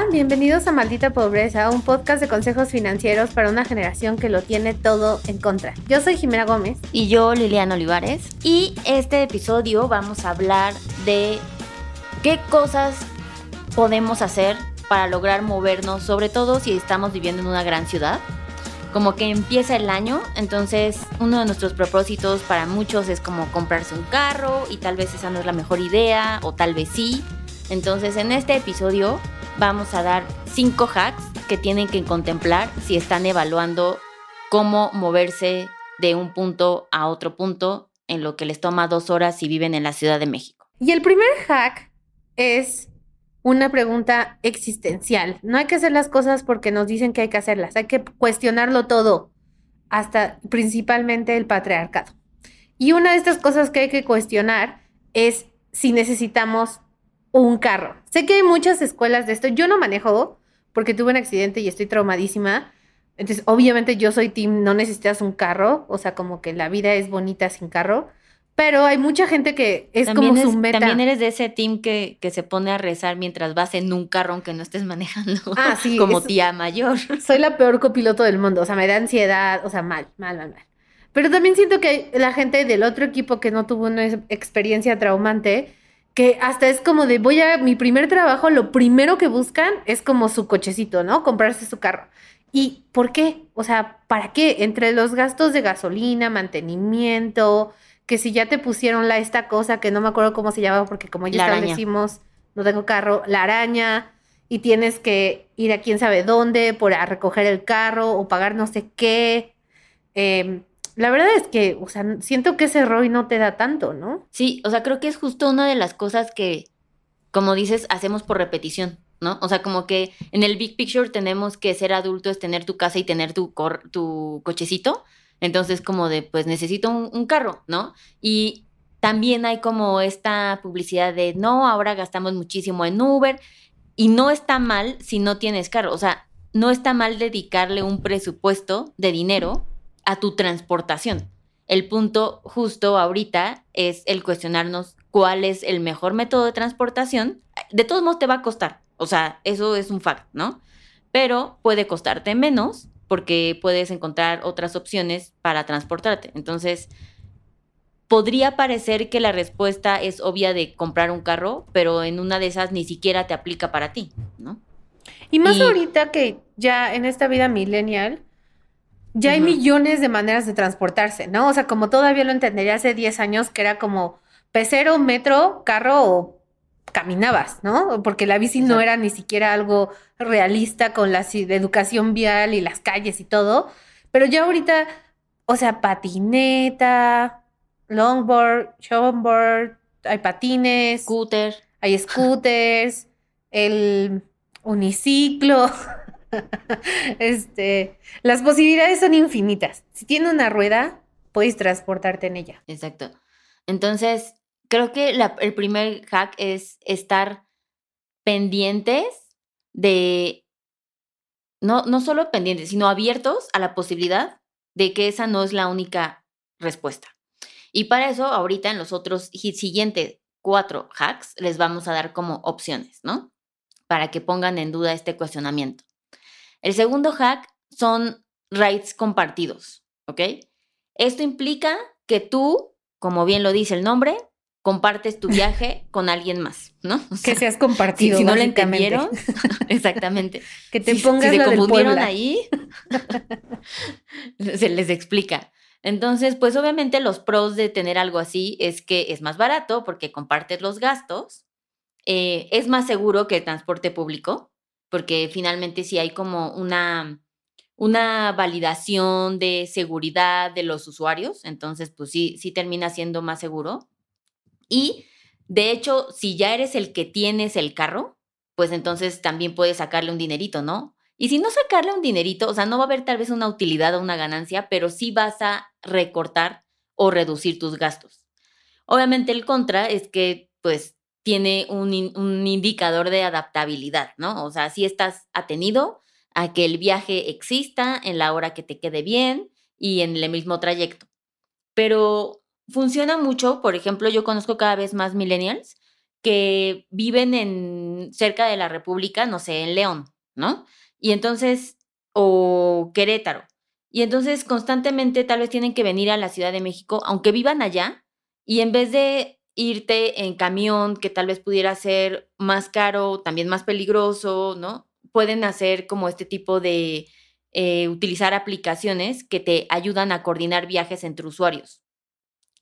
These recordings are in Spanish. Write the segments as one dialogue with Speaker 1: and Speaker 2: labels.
Speaker 1: Hola, bienvenidos a Maldita Pobreza, un podcast de consejos financieros para una generación que lo tiene todo en contra. Yo soy Jimena Gómez.
Speaker 2: Y yo, Liliana Olivares. Y este episodio vamos a hablar de qué cosas podemos hacer para lograr movernos, sobre todo si estamos viviendo en una gran ciudad. Como que empieza el año, entonces uno de nuestros propósitos para muchos es como comprarse un carro y tal vez esa no es la mejor idea o tal vez sí. Entonces en este episodio vamos a dar cinco hacks que tienen que contemplar si están evaluando cómo moverse de un punto a otro punto en lo que les toma dos horas si viven en la Ciudad de México.
Speaker 1: Y el primer hack es una pregunta existencial. No hay que hacer las cosas porque nos dicen que hay que hacerlas, hay que cuestionarlo todo, hasta principalmente el patriarcado. Y una de estas cosas que hay que cuestionar es si necesitamos un carro. Sé que hay muchas escuelas de esto. Yo no manejo porque tuve un accidente y estoy traumadísima. Entonces, obviamente yo soy team, no necesitas un carro, o sea, como que la vida es bonita sin carro. Pero hay mucha gente que es como su meta.
Speaker 2: También eres de ese team que, que, se pone a rezar mientras vas en un carro aunque no estés manejando.
Speaker 1: Ah, sí.
Speaker 2: como tía mayor.
Speaker 1: Soy la peor copiloto del mundo. O sea, me da ansiedad. O sea, mal, mal, mal, mal. Pero también siento que la gente del otro equipo que no tuvo una experiencia traumante, que hasta es como de voy a mi primer trabajo, lo primero que buscan es como su cochecito, ¿no? Comprarse su carro. ¿Y por qué? O sea, ¿para qué? Entre los gastos de gasolina, mantenimiento, que si ya te pusieron la esta cosa que no me acuerdo cómo se llama porque como ya establecimos, no tengo carro, la araña y tienes que ir a quién sabe dónde por a recoger el carro o pagar no sé qué. Em, la verdad es que, o sea, siento que ese ROI no te da tanto, ¿no?
Speaker 2: Sí, o sea, creo que es justo una de las cosas que, como dices, hacemos por repetición, ¿no? O sea, como que en el big picture tenemos que ser adultos, tener tu casa y tener tu, tu cochecito, entonces, como de, pues necesito un, carro, ¿no? Y también hay como esta publicidad de, no, ahora gastamos muchísimo en Uber. Y no está mal si no tienes carro. O sea, no está mal dedicarle un presupuesto de dinero a tu transportación. El punto justo ahorita es el cuestionarnos cuál es el mejor método de transportación. De todos modos te va a costar. O sea, eso es un fact, ¿no? Pero puede costarte menos porque puedes encontrar otras opciones para transportarte. Entonces, podría parecer que la respuesta es obvia de comprar un carro, pero en una de esas ni siquiera te aplica para ti, ¿no?
Speaker 1: Y más ahorita que ya en esta vida millennial, ya hay millones de maneras de transportarse, ¿no? O sea, como todavía lo entendería hace 10 años, que era como pecero, metro, carro o caminabas, ¿no? Porque la bici no era ni siquiera algo realista con la educación vial y las calles y todo. Pero ya ahorita, o sea, patineta, longboard, showboard, hay patines.
Speaker 2: Scooter.
Speaker 1: Hay scooters, el uniciclo. este, las posibilidades son infinitas. Si tiene una rueda, puedes transportarte en ella.
Speaker 2: Exacto. Entonces, creo que el primer hack es estar pendientes de, no, no solo pendientes, sino abiertos a la posibilidad de que esa no es la única respuesta. Y para eso, ahorita en los otros siguientes cuatro hacks les vamos a dar como opciones, ¿no? Para que pongan en duda este cuestionamiento. El segundo hack son rights compartidos, ¿ok? Esto implica que tú, como bien lo dice el nombre, compartes tu viaje con alguien más, ¿no?
Speaker 1: que seas compartido.
Speaker 2: Si, no lo entendieron, exactamente.
Speaker 1: Que te pongas
Speaker 2: si, se confundieron ahí, se les explica. Entonces, pues obviamente los pros de tener algo así es que es más barato porque compartes los gastos, eh, es más seguro que el transporte público, porque finalmente si hay como una, una validación de seguridad de los usuarios, entonces pues sí, sí termina siendo más seguro. Y de hecho, si ya eres el que tienes el carro, pues entonces también puedes sacarle un dinerito, ¿no? Y si no sacarle un dinerito, o sea, no va a haber tal vez una utilidad o una ganancia, pero sí vas a recortar o reducir tus gastos. Obviamente el contra es que pues tiene un, un indicador de adaptabilidad, ¿no? O sea, si estás atenido a que el viaje exista en la hora que te quede bien y en el mismo trayecto. Pero funciona mucho, por ejemplo, yo conozco cada vez más millennials que viven en cerca de la República, no sé, en León, ¿no? Y entonces, o Querétaro. Y entonces constantemente tal vez tienen que venir a la Ciudad de México, aunque vivan allá, y en vez de irte en camión, que tal vez pudiera ser más caro, también más peligroso, ¿no? Pueden hacer como este tipo de, eh, utilizar aplicaciones que te ayudan a coordinar viajes entre usuarios.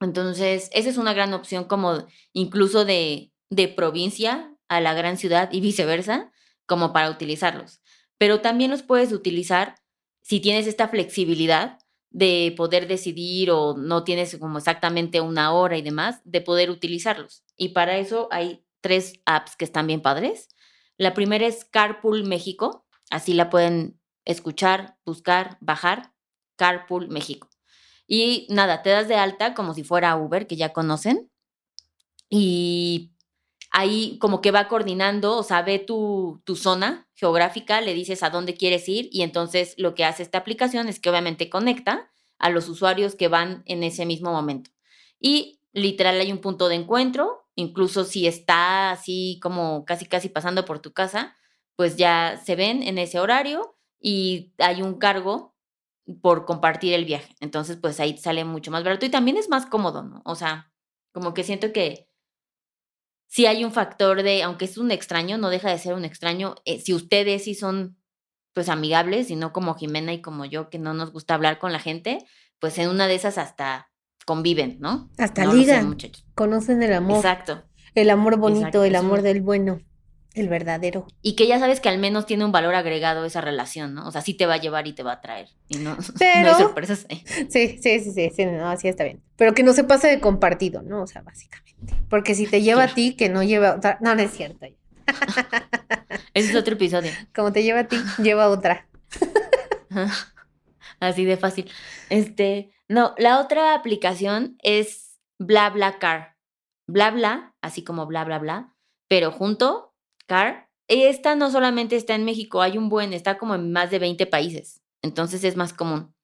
Speaker 2: Entonces, esa es una gran opción como incluso de, de provincia a la gran ciudad y viceversa, como para utilizarlos. Pero también los puedes utilizar si tienes esta flexibilidad de poder decidir o no tienes como exactamente una hora y demás, de poder utilizarlos. Y para eso hay tres apps que están bien padres. La primera es Carpool México, así la pueden escuchar, buscar, bajar, Carpool México. Y nada, te das de alta como si fuera Uber, que ya conocen. Y ahí como que va coordinando, o sea, ve tu, tu, zona geográfica, le dices a dónde quieres ir y entonces lo que hace esta aplicación es que obviamente conecta a los usuarios que van en ese mismo momento. Y literal hay un punto de encuentro, incluso si está así como casi casi pasando por tu casa, pues ya se ven en ese horario y hay un cargo por compartir el viaje. Entonces, pues ahí sale mucho más barato y también es más cómodo, ¿no? O sea, como que siento que si hay un factor de, aunque es un extraño, no deja de ser un extraño. Eh, si ustedes sí son, pues, amigables y no como Jimena y como yo, que no nos gusta hablar con la gente, pues en una de esas hasta conviven, ¿no?
Speaker 1: Hasta ligan, conocen el amor.
Speaker 2: Exacto.
Speaker 1: El amor bonito, el amor del bueno. El verdadero.
Speaker 2: Y que ya sabes que al menos tiene un valor agregado esa relación, ¿no? O sea, sí te va a llevar y te va a traer. Y no,
Speaker 1: Pero,
Speaker 2: no hay sorpresas.
Speaker 1: Sí, sí, sí, sí, sí, no, así está bien. Pero que no se pase de compartido, ¿no? O sea, básicamente. Porque si te lleva a ti, que no lleva a otra. No, no es cierto.
Speaker 2: Ese es otro episodio.
Speaker 1: Como te lleva a ti, lleva a otra.
Speaker 2: Así de fácil. Este, no, la otra aplicación es BlaBlaCar. BlaBla, así como bla, bla, bla, pero junto Car. Esta no solamente está en México, hay un buen, está como en más de 20 países, entonces es más común.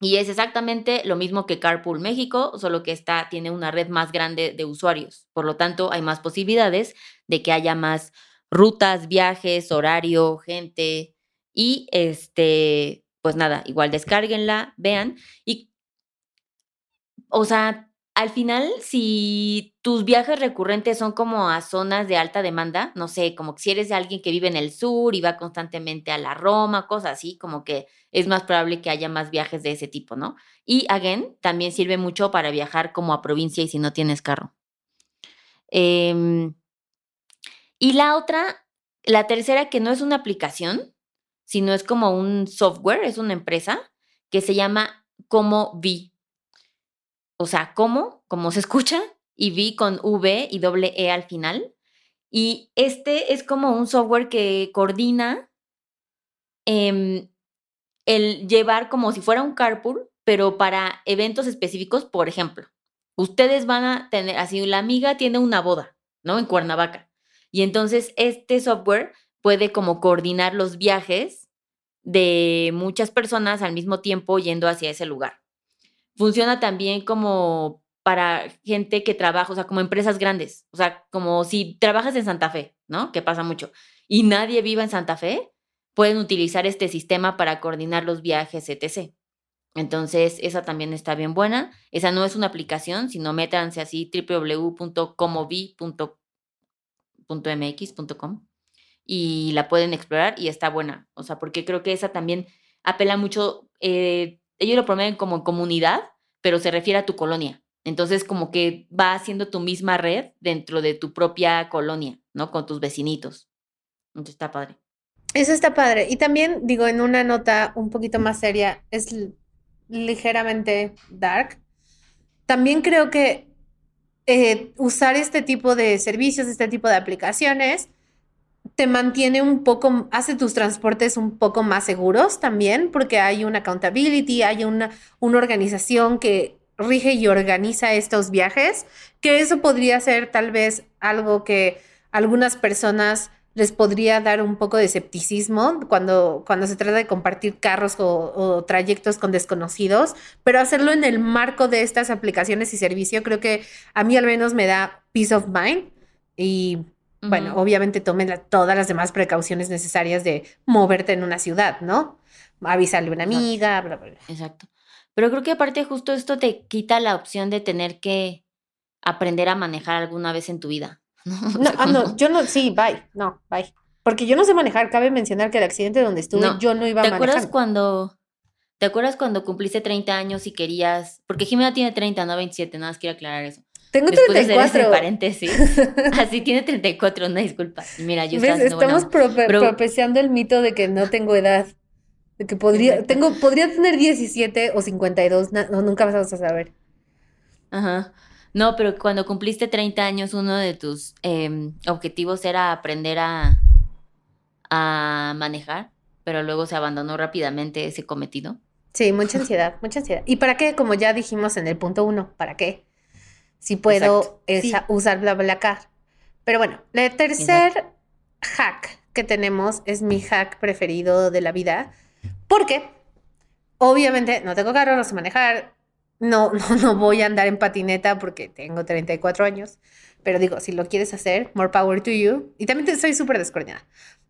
Speaker 2: Y es exactamente lo mismo que Carpool México, solo que esta tiene una red más grande de usuarios. Por lo tanto, hay más posibilidades de que haya más rutas, viajes, horario, gente. Y este, pues nada, igual descárguenla, vean. Y, o sea, al final, si tus viajes recurrentes son como a zonas de alta demanda, no sé, como si eres alguien que vive en el sur y va constantemente a la Roma, cosas así, como que es más probable que haya más viajes de ese tipo, ¿no? Y, again, también sirve mucho para viajar como a provincia y si no tienes carro. Em, y la otra, la tercera, que no es una aplicación, sino es como un software, es una empresa que se llama Como Vi o sea, como, como se escucha, y vi con V y doble E al final. Y este es como un software que coordina em, el llevar como si fuera un carpool, pero para eventos específicos, por ejemplo, ustedes van a tener, así la amiga tiene una boda, ¿no? En Cuernavaca. Y entonces este software puede como coordinar los viajes de muchas personas al mismo tiempo yendo hacia ese lugar. Funciona también como para gente que trabaja, o sea, como empresas grandes. O sea, como si trabajas en Santa Fe, ¿no? Que pasa mucho. Y nadie viva en Santa Fe, pueden utilizar este sistema para coordinar los viajes, etc. Entonces, esa también está bien buena. Esa no es una aplicación, sino métanse así www.comovi.mx.com y la pueden explorar y está buena. O sea, porque creo que esa también apela mucho eh, ellos lo promueven como comunidad, pero se refiere a tu colonia. Entonces, como que va haciendo tu misma red dentro de tu propia colonia, ¿no? Con tus vecinitos. Entonces, está padre.
Speaker 1: Eso está padre. Y también, digo, en una nota un poquito más seria, es ligeramente dark. También creo que eh, usar este tipo de servicios, este tipo de aplicaciones, te mantiene un poco, hace tus transportes un poco más seguros también, porque hay una accountability, hay una, una organización que rige y organiza estos viajes, que eso podría ser tal vez algo que algunas personas les podría dar un poco de escepticismo cuando, cuando se trata de compartir carros o, o, trayectos con desconocidos, pero hacerlo en el marco de estas aplicaciones y servicio creo que a mí al menos me da peace of mind y bueno, obviamente tomen la- todas las demás precauciones necesarias de moverte en una ciudad, ¿no? Avisarle a una
Speaker 2: Exacto.
Speaker 1: amiga, bla, bla, bla.
Speaker 2: Exacto. Pero creo que aparte justo esto te quita la opción de tener que aprender a manejar alguna vez en tu vida. ¿no? O
Speaker 1: No,
Speaker 2: sea,
Speaker 1: ah, no, yo no, sí, bye, no, bye. Porque yo no sé manejar, cabe mencionar que el accidente donde estuve
Speaker 2: No,
Speaker 1: yo no iba
Speaker 2: ¿Te acuerdas
Speaker 1: manejando.
Speaker 2: cuando ¿Te acuerdas cuando cumpliste 30 años y querías, porque Jimena tiene 30, no 27, nada más quiero aclarar eso.
Speaker 1: Tengo
Speaker 2: Después de hacer ese
Speaker 1: 34.
Speaker 2: paréntesis. Así tiene 34, una disculpa. Mira, yo
Speaker 1: ¿Ves? Estamos prope-
Speaker 2: Pero-
Speaker 1: propiciando el mito de que no tengo edad. De que podría,
Speaker 2: Exacto.
Speaker 1: tengo, podría tener 17 o 52, na- no, nunca vas a saber.
Speaker 2: Ajá. No, pero cuando cumpliste 30 años, uno de tus em, objetivos era aprender a, a manejar, pero luego se abandonó rápidamente ese cometido.
Speaker 1: Sí, mucha ansiedad, mucha ansiedad. ¿Y para qué? Como ya dijimos en el punto uno, ¿para qué? Si puedo esa- usar BlaBlaCar. Pero bueno, el tercer hack que tenemos es mi hack preferido de la vida. Porque, obviamente, no tengo carro, no sé manejar, no, no, no voy a andar en patineta porque tengo 34 años. Pero digo, si lo quieres hacer, more power to you. Y también te- soy súper descoordinada.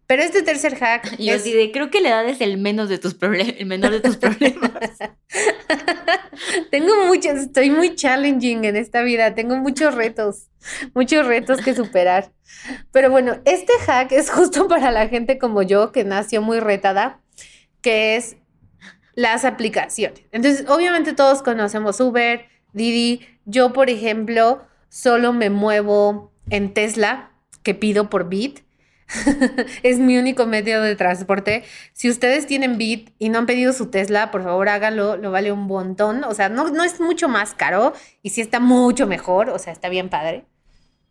Speaker 1: Pero este tercer hack
Speaker 2: yo
Speaker 1: es...
Speaker 2: de, creo que la edad es el menos de tus problemas, el menor de tus problemas.
Speaker 1: Tengo muchos, estoy muy challenging en esta vida, tengo muchos retos, muchos retos que superar. Pero bueno, este hack es justo para la gente como yo que nació muy retada, que es las aplicaciones. Entonces, obviamente todos conocemos Uber, Didi. Yo, por ejemplo, solo me muevo en Tesla, que pido por Bit. es mi único medio de transporte. Si ustedes tienen Bit y no han pedido su Tesla, por favor háganlo, lo vale un montón. O sea, no, no es mucho más caro y sí está mucho mejor, o sea, está bien padre.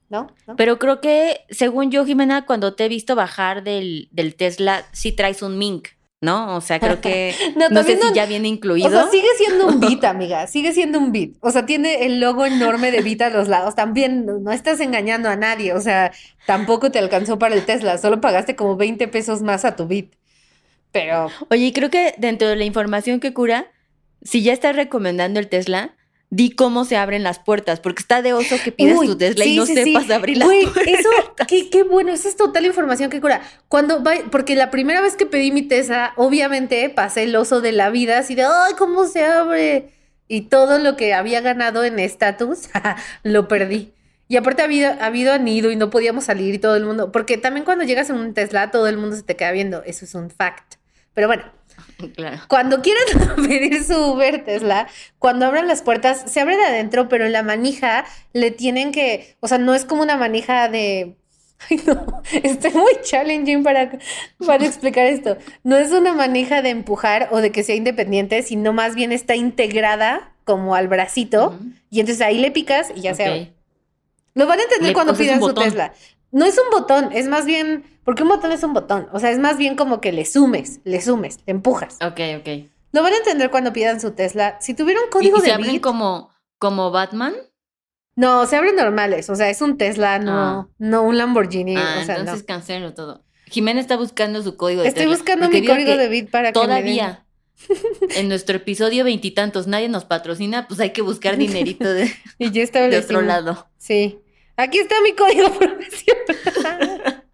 Speaker 1: ¿No?
Speaker 2: Pero creo que, según yo, Jimena, cuando te he visto bajar del, del Tesla, sí traes un Mink, ¿no? O sea, creo que
Speaker 1: No,
Speaker 2: no, sé si
Speaker 1: no-
Speaker 2: ya viene incluido.
Speaker 1: O sea, sigue siendo un Bit, amiga, sigue siendo un Bit. O sea, tiene el logo enorme de Bit a los lados. También no, estás engañando a nadie, o sea, tampoco te alcanzó para el Tesla, solo pagaste como 20 pesos más a tu Bit. Pero
Speaker 2: Oye, creo que dentro de la información que cura, si ya estás recomendando el Tesla, di cómo se abren las puertas, porque está de oso que pidas
Speaker 1: Uy,
Speaker 2: tu Tesla y
Speaker 1: sí,
Speaker 2: no
Speaker 1: sí, sí.
Speaker 2: sepas abrir las
Speaker 1: Güey,
Speaker 2: puertas.
Speaker 1: eso, qué, qué bueno, esa es total información que cura. Cuando va, porque la primera vez que pedí mi Tesla, obviamente pasé el oso de la vida, así de, ay, ¿cómo se abre? Y todo lo que había ganado en estatus, lo perdí. Y aparte ha habido, ha habido anido y no podíamos salir y todo el mundo, porque también cuando llegas en un Tesla, todo el mundo se te queda viendo, eso es un fact. Pero bueno,
Speaker 2: Claro.
Speaker 1: cuando quieran pedir su Uber Tesla, cuando abran las puertas, se abre de adentro, pero en la manija le tienen que, o sea, no es como una manija de... Ay, no, estoy muy challenging para, para explicar esto. No es una manija de empujar o de que sea independiente, sino más bien está integrada como al bracito, y entonces ahí le picas y ya se abre. Lo van a entender
Speaker 2: Le-
Speaker 1: cuando pidan su. Tesla. No es un botón, es más bien, porque un botón es un botón, o sea, es más bien como que le sumes, le sumes, le empujas.
Speaker 2: Ok, ok.
Speaker 1: Lo van a entender cuando pidan su Tesla. Si tuviera un
Speaker 2: ¿Y,
Speaker 1: código
Speaker 2: y se
Speaker 1: de
Speaker 2: abren
Speaker 1: bit,
Speaker 2: como, como Batman?
Speaker 1: no, se abren normales, o sea, es un Tesla, no,
Speaker 2: Ah.
Speaker 1: no un Lamborghini,
Speaker 2: ah,
Speaker 1: o sea,
Speaker 2: entonces
Speaker 1: no.
Speaker 2: cancelo todo. Jimena está buscando su código de
Speaker 1: Estoy
Speaker 2: Tesla,
Speaker 1: buscando mi código
Speaker 2: que
Speaker 1: de bit para que me den-
Speaker 2: Todavía. En nuestro episodio veintitantos nadie nos patrocina, pues hay que buscar dinerito de,
Speaker 1: Y
Speaker 2: de otro lado.
Speaker 1: Sí. Aquí está mi código profesional.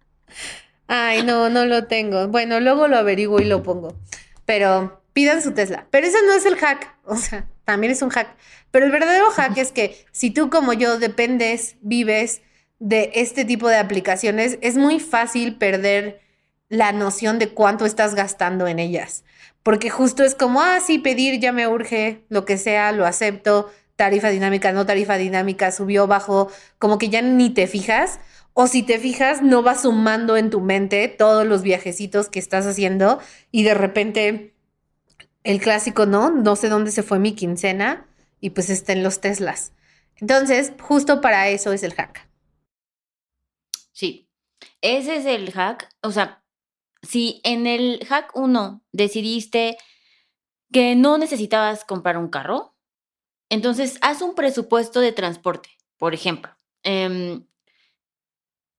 Speaker 1: Ay, no, no lo tengo. Bueno, luego lo averiguo y lo pongo. Pero pidan su Tesla. Pero ese no es el hack. O sea, también es un hack. Pero el verdadero hack es que si tú como yo dependes, vives de este tipo de aplicaciones, es muy fácil perder la noción de cuánto estás gastando en ellas. Porque justo es como, ah, sí, pedir ya me urge, lo que sea, lo acepto, tarifa dinámica, no tarifa dinámica, subió, bajó, como que ya ni te fijas. O si te fijas, no vas sumando en tu mente todos los viajecitos que estás haciendo y de repente el clásico, ¿no? No sé dónde se fue mi quincena y pues está en los Teslas. Entonces, justo para eso es el hack.
Speaker 2: Sí, ese es el hack. O sea, si en el hack 1 decidiste que no necesitabas comprar un carro, entonces haz un presupuesto de transporte, por ejemplo. Em,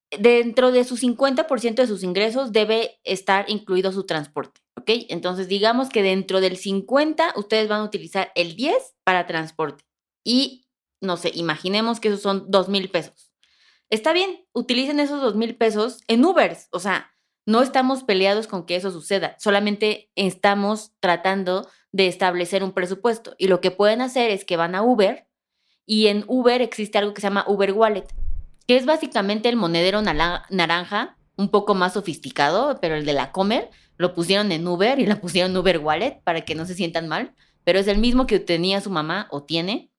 Speaker 2: dentro de su 50% de sus ingresos debe estar incluido su transporte, ¿ok? Entonces digamos que dentro del 50 ustedes van a utilizar el 10 para transporte y, no sé, imaginemos que esos son 2 mil pesos. está bien, utilicen esos dos mil pesos en Ubers. O sea, no estamos peleados con que eso suceda, solamente estamos tratando de establecer un presupuesto. Y lo que pueden hacer es que van a Uber y en Uber existe algo que se llama Uber Wallet, que es básicamente el monedero naranja, un poco más sofisticado, pero el de la Comer, lo pusieron en Uber y la pusieron Uber Wallet para que no se sientan mal, pero es el mismo que tenía su mamá o tiene.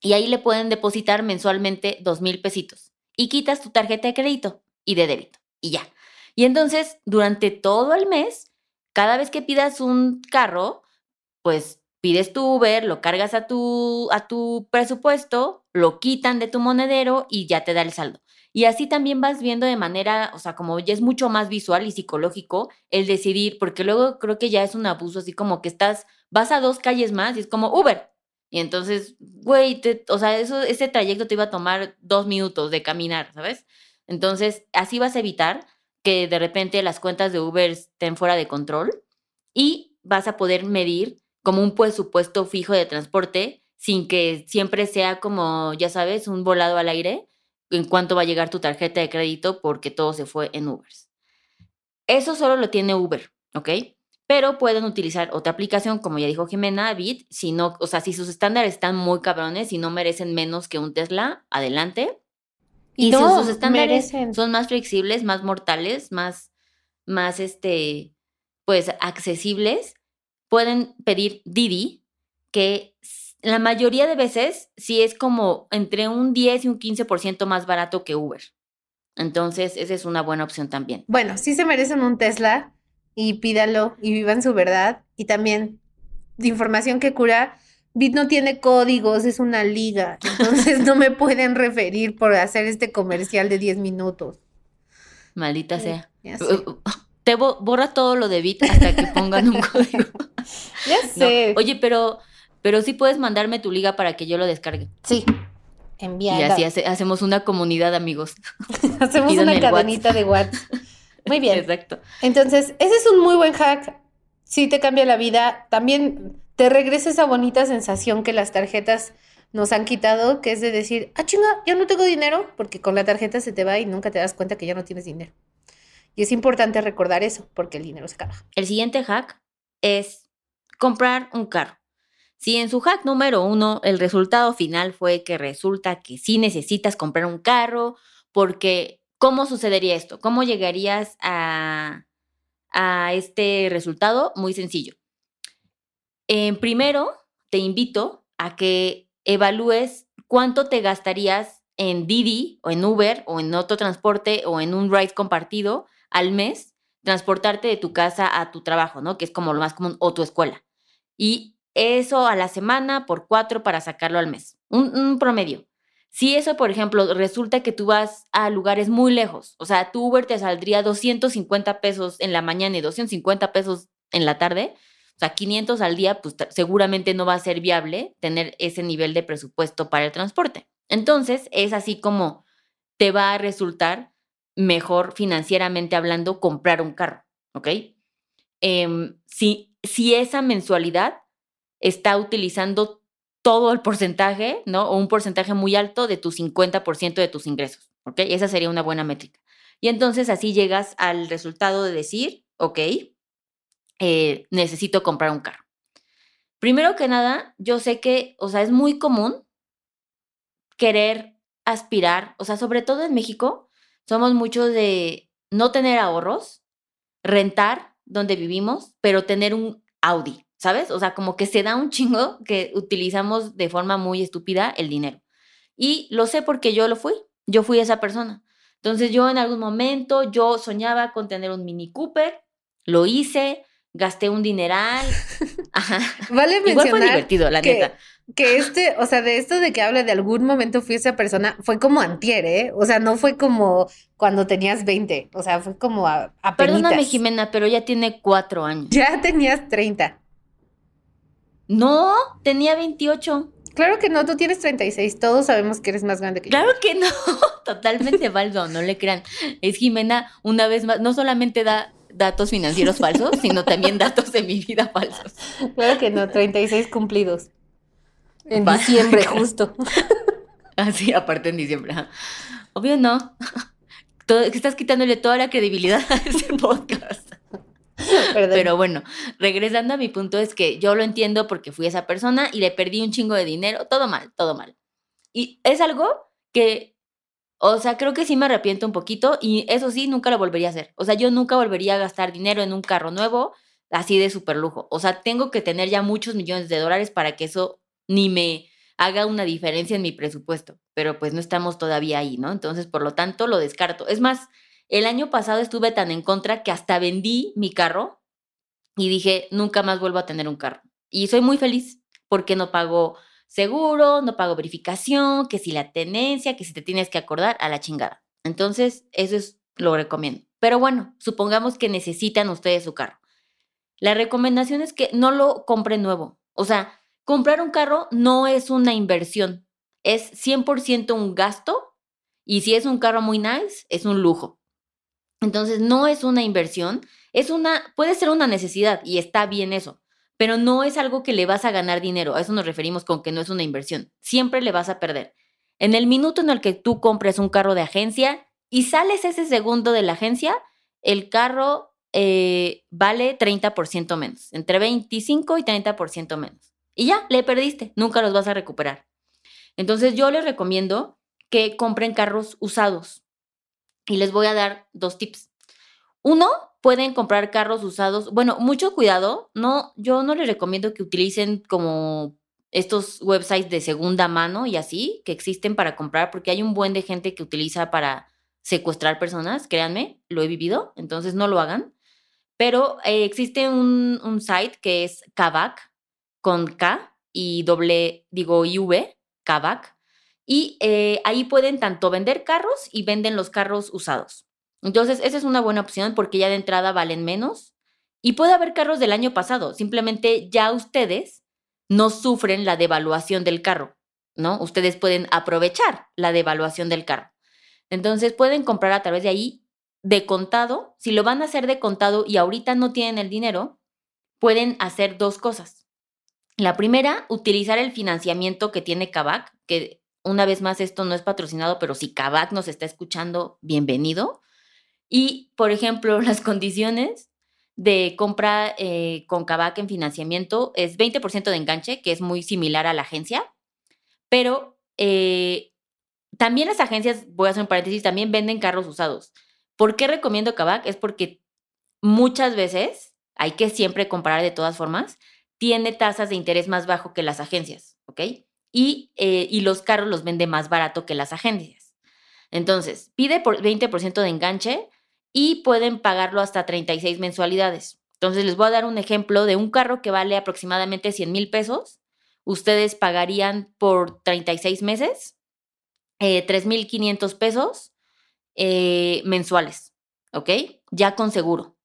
Speaker 2: Y ahí le pueden depositar mensualmente dos mil pesitos. Y quitas tu tarjeta de crédito y de débito. Y ya. Y entonces, durante todo el mes, cada vez que pidas un carro, pues pides tu Uber, lo cargas a tu, a tu presupuesto, lo quitan de tu monedero y ya te da el saldo. Y así también vas viendo de manera, o sea, como ya es mucho más visual y psicológico el decidir, porque luego creo que ya es un abuso, así como que estás, vas a dos calles más y es como Uber. Y entonces, güey, o sea, eso, ese trayecto te iba a tomar dos minutos de caminar, ¿sabes? Entonces, así vas a evitar que de repente las cuentas de Uber estén fuera de control y vas a poder medir como un presupuesto fijo de transporte sin que siempre sea como, ya sabes, un volado al aire en cuánto va a llegar tu tarjeta de crédito porque todo se fue en Uber. Eso solo lo tiene Uber, ¿ok? Pero pueden utilizar otra aplicación, como ya dijo Jimena, Bit, si no, o sea, si sus estándares están muy cabrones y no merecen menos que un Tesla, adelante. Y si sus estándares son más flexibles, más mortales, más, más este, pues accesibles, pueden pedir Didi, que la mayoría de veces sí es como entre un 10 y un 15% más barato que Uber. Entonces, esa es una buena opción también.
Speaker 1: Bueno, sí se merecen un Tesla y pídalo y vivan su verdad. Y también, de información que cura, Bit no tiene códigos, es una liga. Entonces no me pueden referir por hacer este comercial de 10 minutos.
Speaker 2: Maldita sea. te borra todo lo de Bit hasta que pongan un código.
Speaker 1: Ya sé.
Speaker 2: Oye, pero, pero sí puedes mandarme tu liga para que yo lo descargue.
Speaker 1: Sí. Enviar.
Speaker 2: Y así hacemos una comunidad, amigos.
Speaker 1: hacemos una cadenita de WhatsApp. Muy bien.
Speaker 2: Exacto.
Speaker 1: Entonces, ese es un muy buen hack. Sí te cambia la vida. También te regresa esa bonita sensación que las tarjetas nos han quitado, que es de decir, ah, chinga, ya no tengo dinero, porque con la tarjeta se te va y nunca te das cuenta que ya no tienes dinero. Y es importante recordar eso, porque el dinero se acaba.
Speaker 2: El siguiente hack es comprar un carro. Si en su hack número uno el resultado final fue que resulta que sí necesitas comprar un carro, porque ¿cómo sucedería esto? ¿Cómo llegarías a, a este resultado? Muy sencillo primero, te invito a que evalúes cuánto te gastarías en Didi o en Uber o en otro transporte o en un ride compartido al mes, transportarte de tu casa a tu trabajo, ¿no? Que es como lo más común, o tu escuela. Y eso a la semana por cuatro para sacarlo al mes. Un, un, promedio. Si eso, por ejemplo, resulta que tú vas a lugares muy lejos, o sea, tu Uber te saldría 250 pesos en la mañana y 250 pesos en la tarde, o sea, 500 al día, pues seguramente no va a ser viable tener ese nivel de presupuesto para el transporte. Entonces, es así como te va a resultar mejor financieramente hablando comprar un carro, ¿ok? Em, si, si esa mensualidad está utilizando todo el porcentaje, ¿no? O un porcentaje muy alto de tu 50% de tus ingresos, ¿ok? Esa sería una buena métrica. Y entonces así llegas al resultado de decir, ok, eh, necesito comprar un carro. Primero que nada, yo sé que, o sea, es muy común querer aspirar, o sea, sobre todo en México, somos muchos de no tener ahorros, rentar donde vivimos, pero tener un Audi, ¿sabes? O sea, como que se da un chingo que utilizamos de forma muy estúpida el dinero. Y lo sé porque yo lo fui, yo fui esa persona. Entonces yo en algún momento, yo soñaba con tener un Mini Cooper, lo hice, gasté un dineral.
Speaker 1: Ajá. Vale
Speaker 2: Igual fue divertido, la neta.
Speaker 1: Que este, o sea, de esto de que habla de algún momento fui esa persona, fue como antier, ¿eh? O sea, no fue como cuando tenías 20, o sea, fue como a, a
Speaker 2: Perdóname, Jimena, pero ya tiene cuatro años.
Speaker 1: Ya tenías 30.
Speaker 2: No, tenía 28.
Speaker 1: Claro que no, tú tienes 36, todos sabemos que eres más grande que
Speaker 2: yo. Claro que no, totalmente falso, no le crean. Es Jimena, una vez más, no solamente da datos financieros falsos, sino también datos de mi vida falsos.
Speaker 1: Claro que no, 36 cumplidos. En diciembre, justo.
Speaker 2: Así, aparte en diciembre. Obvio no. estás quitándole toda la credibilidad a este podcast. Pero bueno, regresando a mi punto es que yo lo entiendo porque fui esa persona y le perdí un chingo de dinero, todo mal, todo mal. Y es algo que, o sea, creo que sí me arrepiento un poquito y eso sí, nunca lo volvería a hacer. O sea, yo nunca volvería a gastar dinero en un carro nuevo así de súper lujo. O sea, tengo que tener ya muchos millones de dólares para que eso ni me haga una diferencia en mi presupuesto. Pero pues no estamos todavía ahí, ¿no? Entonces, por lo tanto, lo descarto. Es más, el año pasado estuve tan en contra que hasta vendí mi carro y dije, nunca más vuelvo a tener un carro. Y soy muy feliz porque no pago seguro, no pago verificación, que si la tenencia, que si te tienes que acordar, a la chingada. Entonces, eso es lo recomiendo. Pero bueno, supongamos que necesitan ustedes su carro. La recomendación es que no lo compren nuevo. O sea, comprar un carro no es una inversión, es 100% un gasto y si es un carro muy nice, es un lujo. Entonces, no es una inversión, es una, puede ser una necesidad y está bien eso, pero no es algo que le vas a ganar dinero. A eso nos referimos con que no es una inversión. Siempre le vas a perder. En el minuto en el que tú compres un carro de agencia y sales ese segundo de la agencia, el carro eh, vale 30% menos, entre 25 y 30% menos. Y ya, le perdiste, nunca los vas a recuperar. Entonces yo les recomiendo que compren carros usados. Y les voy a dar dos tips. Uno, pueden comprar carros usados. Bueno, mucho cuidado. No, yo no les recomiendo que utilicen como estos websites de segunda mano y así que existen para comprar, porque hay un buen de gente que utiliza para secuestrar personas, créanme, lo he vivido, entonces no lo hagan. Pero eh, existe un, un, site que es Kavak, con K y doble, digo, IV, Kavak, y eh, ahí pueden tanto vender carros y venden los carros usados. Entonces, esa es una buena opción porque ya de entrada valen menos. Y puede haber carros del año pasado, simplemente ya ustedes no sufren la devaluación del carro, ¿no? Ustedes pueden aprovechar la devaluación del carro. Entonces, pueden comprar a través de ahí de contado. Si lo van a hacer de contado y ahorita no tienen el dinero, pueden hacer dos cosas. La primera, utilizar el financiamiento que tiene Kavak, que una vez más, esto no es patrocinado, pero si Kavak nos está escuchando, bienvenido. Y, por ejemplo, las condiciones de compra eh, con Kavak en financiamiento es 20% de enganche, que es muy similar a la agencia, pero eh, también las agencias, voy a hacer un paréntesis, también venden carros usados. ¿Por qué recomiendo Kavak? Es porque muchas veces, hay que siempre comparar de todas formas, tiene tasas de interés más bajo que las agencias, ¿ok? Eh, y, los carros los vende más barato que las agencias. Entonces, pide por 20% de enganche y pueden pagarlo hasta 36 mensualidades. Entonces, les voy a dar un ejemplo de un carro que vale aproximadamente 100 mil pesos. Ustedes pagarían por 36 meses eh, 3.500 pesos eh, mensuales, ¿ok? Ya con seguro.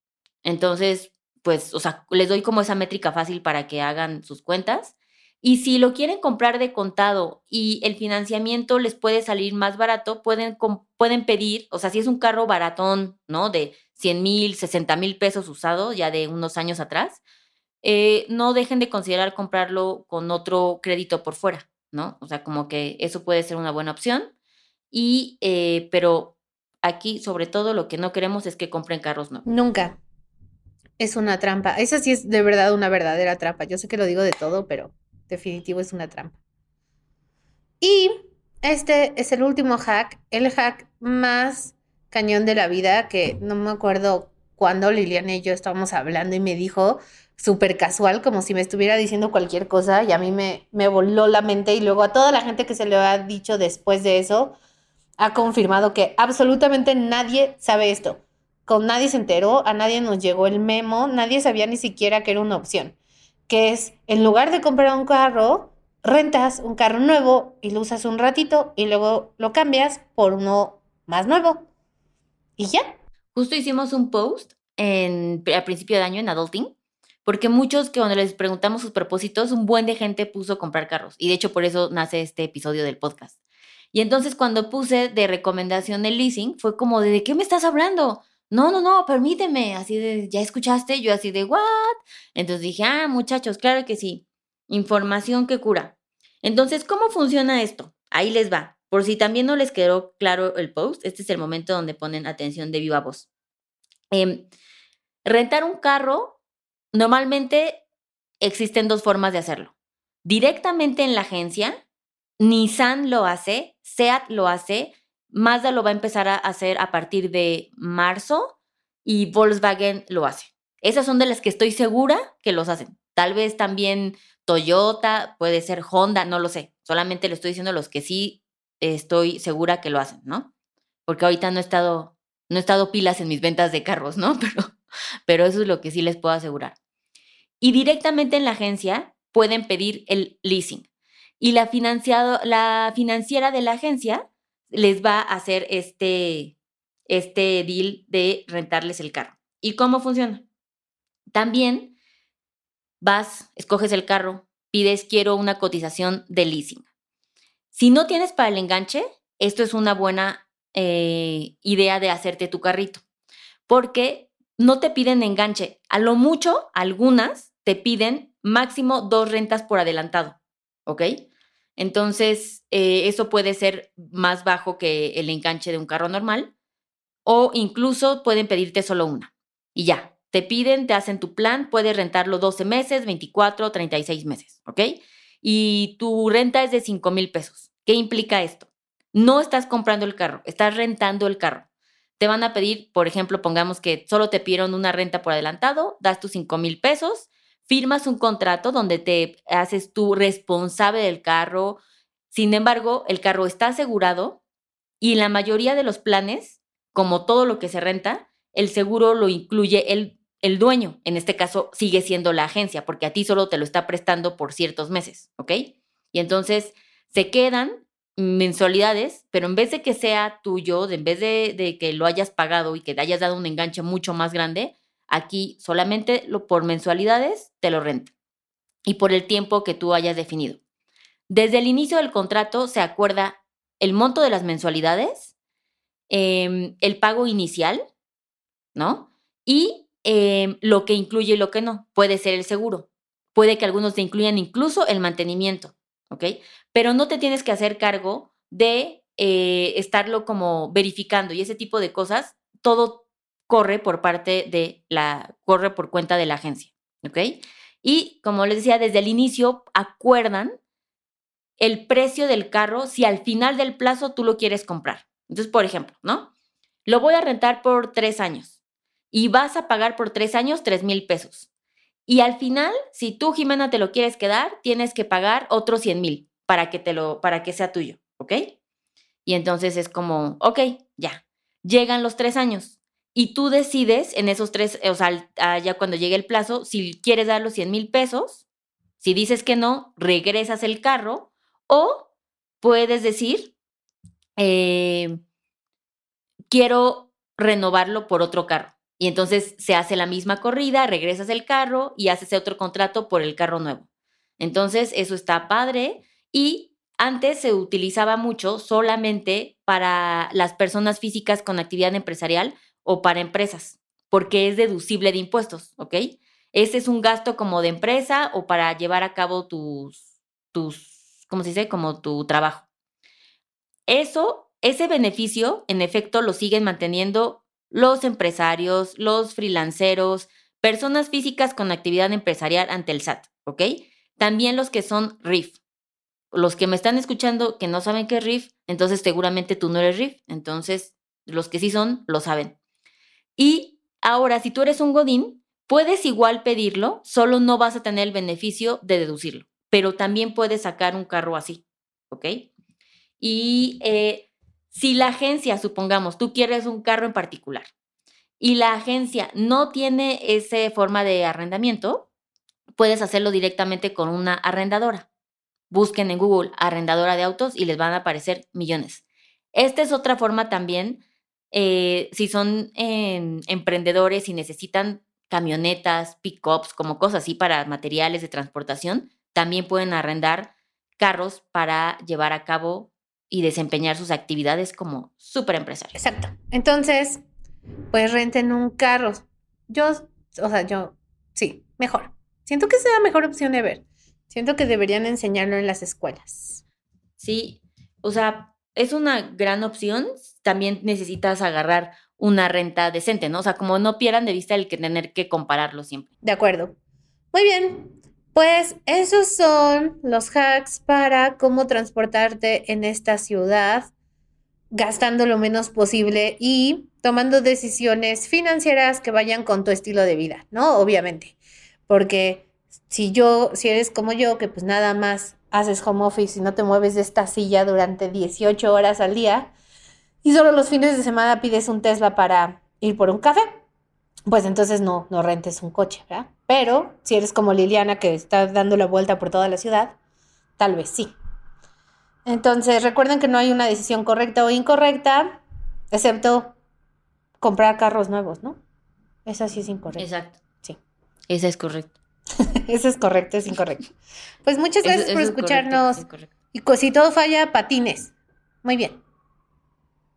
Speaker 2: Entonces, pues, o sea, les doy como esa métrica fácil para que hagan sus cuentas. Y si lo quieren comprar de contado y el financiamiento les puede salir más barato, pueden, pueden pedir, o sea, si es un carro baratón, ¿no? De 100 mil, 60 mil pesos usado ya de unos años atrás, eh, no dejen de considerar comprarlo con otro crédito por fuera, ¿no? O sea, como que eso puede ser una buena opción. Y, eh, pero aquí, sobre todo, lo que no queremos es que compren carros nuevos.
Speaker 1: Nunca. Es una trampa. Esa sí es de verdad una verdadera trampa. Yo sé que lo digo de todo, pero definitivo es una trampa. Y este es el último hack, el hack más cañón de la vida, que no me acuerdo cuándo Liliana y yo estábamos hablando y me dijo súper casual, como si me estuviera diciendo cualquier cosa y a mí me, me voló la mente y luego a toda la gente que se le ha dicho después de eso, ha confirmado que absolutamente nadie sabe esto. Con nadie se enteró, a nadie nos llegó el memo, nadie sabía ni siquiera que era una opción que es, en lugar de comprar un carro, rentas un carro nuevo y lo usas un ratito y luego lo cambias por uno más nuevo. Y ya.
Speaker 2: Justo hicimos un post en, a principio de año en Adulting, porque muchos que cuando les preguntamos sus propósitos, un buen de gente puso comprar carros. Y de hecho por eso nace este episodio del podcast. Y entonces cuando puse de recomendación el leasing, fue como de, ¿de qué me estás hablando? No, no, no, permíteme, así de, ¿ya escuchaste? Yo así de, ¿what? Entonces dije, ah, muchachos, claro que sí, información que cura. Entonces, ¿cómo funciona esto? Ahí les va. Por si también no les quedó claro el post, este es el momento donde ponen atención de viva voz. Em, rentar un carro, normalmente existen dos formas de hacerlo. Directamente en la agencia, Nissan lo hace, SEAT lo hace, Mazda lo va a empezar a hacer a partir de marzo y Volkswagen lo hace. Esas son de las que estoy segura que los hacen. Tal vez también Toyota, puede ser Honda, no lo sé. Solamente le estoy diciendo los que sí estoy segura que lo hacen, ¿no? Porque ahorita no he estado, no he estado pilas en mis ventas de carros, ¿no? Pero, pero eso es lo que sí les puedo asegurar. Y directamente en la agencia pueden pedir el leasing. Y la, financiado, la financiera de la agencia les va a hacer este, este deal de rentarles el carro. ¿Y cómo funciona? También vas, escoges el carro, pides quiero una cotización de leasing. Si no tienes para el enganche, esto es una buena eh, idea de hacerte tu carrito, porque no te piden enganche. A lo mucho, algunas te piden máximo dos rentas por adelantado, ¿ok? Entonces, eh, eso puede ser más bajo que el enganche de un carro normal o incluso pueden pedirte solo una y ya, te piden, te hacen tu plan, puedes rentarlo 12 meses, 24, 36 meses, ¿ok? Y tu renta es de 5 mil pesos. ¿Qué implica esto? No estás comprando el carro, estás rentando el carro. Te van a pedir, por ejemplo, pongamos que solo te pidieron una renta por adelantado, das tus 5 mil pesos, firmas un contrato donde te haces tú responsable del carro. Sin embargo, el carro está asegurado y la mayoría de los planes, como todo lo que se renta, el seguro lo incluye el el dueño, en este caso, sigue siendo la agencia, porque a ti solo te lo está prestando por ciertos meses, ¿ok? Y entonces se quedan mensualidades, pero en vez de que sea tuyo, en vez de, que lo hayas pagado y que te hayas dado un enganche mucho más grande, aquí solamente lo, por mensualidades te lo renta y por el tiempo que tú hayas definido. Desde el inicio del contrato se acuerda el monto de las mensualidades, em, el pago inicial, ¿no? Y Em, lo que incluye y lo que no. Puede ser el seguro. Puede que algunos te incluyan incluso el mantenimiento, ¿ok? Pero no te tienes que hacer cargo de eh, estarlo como verificando y ese tipo de cosas. Todo corre por parte de la, corre por cuenta de la agencia, ¿ok? Y como les decía, desde el inicio acuerdan el precio del carro si al final del plazo tú lo quieres comprar. Entonces, por ejemplo, ¿no? Lo voy a rentar por tres años y vas a pagar por tres años tres mil pesos. Y al final, si tú, Jimena, te lo quieres quedar, tienes que pagar otros 100 mil para que te lo, para que sea tuyo, ¿ok? Y entonces es como, ok, ya, llegan los tres años y tú decides en esos tres, o sea, ya cuando llegue el plazo, si quieres dar los 100 mil pesos, si dices que no, regresas el carro o puedes decir, eh, quiero renovarlo por otro carro. Y entonces se hace la misma corrida, regresas el carro y haces otro contrato por el carro nuevo. Entonces, eso está padre y antes se utilizaba mucho solamente para las personas físicas con actividad empresarial o para empresas, porque es deducible de impuestos, ¿ok? Ese es un gasto como de empresa o para llevar a cabo tus, tus, ¿cómo se dice? Como tu trabajo. Eso, ese beneficio, en efecto, lo siguen manteniendo los empresarios, los freelanceros, personas físicas con actividad empresarial ante el SAT, ¿ok? También los que son RIF. Los que me están escuchando que no saben qué es RIF, entonces seguramente tú no eres RIF. Entonces, los que sí son, lo saben. Y ahora, si tú eres un Godín, puedes igual pedirlo, solo no vas a tener el beneficio de deducirlo, pero también puedes sacar un carro así, ¿ok? Y eh, si la agencia, supongamos, tú quieres un carro en particular y la agencia no tiene esa forma de arrendamiento, puedes hacerlo directamente con una arrendadora. Busquen en Google arrendadora de autos y les van a aparecer millones. Esta es otra forma también, eh, si son emprendedores y necesitan camionetas, pickups, como cosas así para materiales de transportación, también pueden arrendar carros para llevar a cabo y desempeñar sus actividades como súper empresario.
Speaker 1: Exacto. Entonces, pues renten un carro. Yo, o sea, yo, sí, mejor. Siento que es la mejor opción de ver. Siento que deberían enseñarlo en las escuelas.
Speaker 2: Sí, o sea, es una gran opción, también necesitas agarrar una renta decente, ¿no? O sea, como no pierdan de vista el que tener que compararlo siempre.
Speaker 1: De acuerdo. Muy bien. Pues esos son los hacks para cómo transportarte en esta ciudad, gastando lo menos posible y tomando decisiones financieras que vayan con tu estilo de vida, ¿no? Obviamente. Porque si yo, si eres como yo, que pues nada más haces home office y no te mueves de esta silla durante 18 horas al día y solo los fines de semana pides un Tesla para ir por un café, pues entonces no, no rentes un coche, ¿verdad? Pero si eres como Liliana que está dando la vuelta por toda la ciudad, tal vez sí. Entonces recuerden que no hay una decisión correcta o incorrecta, excepto comprar carros nuevos, ¿no? Esa sí es incorrecta.
Speaker 2: Exacto.
Speaker 1: Sí.
Speaker 2: Esa es correcta.
Speaker 1: Eso es correcto, es incorrecto. Pues muchas gracias
Speaker 2: Eso-
Speaker 1: por
Speaker 2: eso es correcto,
Speaker 1: escucharnos.
Speaker 2: es correcto.
Speaker 1: Y si todo falla, patines. Muy bien.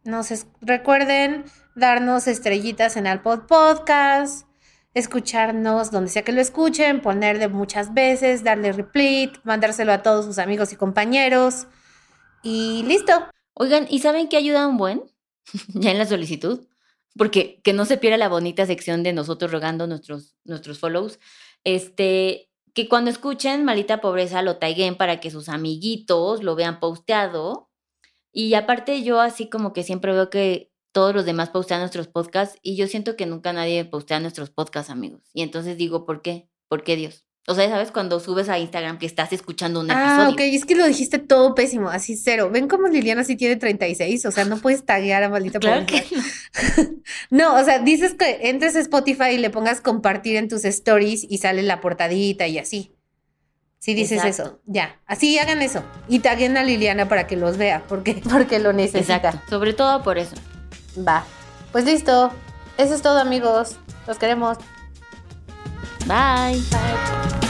Speaker 1: Nos es- recuerden darnos estrellitas en Apple Podcast, escucharnos donde sea que lo escuchen, ponerle muchas veces, darle repeat, mandárselo a todos sus amigos y compañeros. Y listo.
Speaker 2: Oigan, ¿y saben qué ayuda un buen? ya en la solicitud. Porque que no se pierda la bonita sección de nosotros rogando nuestros, nuestros follows. Este, que cuando escuchen Malita Pobreza lo taiguen para que sus amiguitos lo vean posteado. Y aparte yo así como que siempre veo que todos los demás postean nuestros podcasts y yo siento que nunca nadie postea nuestros podcasts, amigos. Y entonces digo, ¿por qué? ¿Por qué Dios? O sea, ¿sabes? Cuando subes a Instagram que estás escuchando un
Speaker 1: Ah,
Speaker 2: episodio.
Speaker 1: ok, es que lo dijiste todo pésimo, así cero. ¿Ven cómo Liliana sí tiene 36? O sea, no puedes taguear a maldita
Speaker 2: Claro que no.
Speaker 1: No, o sea, dices que entres a Spotify y le pongas compartir en tus stories y sale la portadita y así. Sí dices eso. Ya, así hagan eso. Y taguen a Liliana para que los vea, porque, porque lo necesita.
Speaker 2: Exacto. Sobre todo por eso.
Speaker 1: Va. Pues listo. Eso es todo, amigos. Los queremos.
Speaker 2: Bye.
Speaker 1: Bye.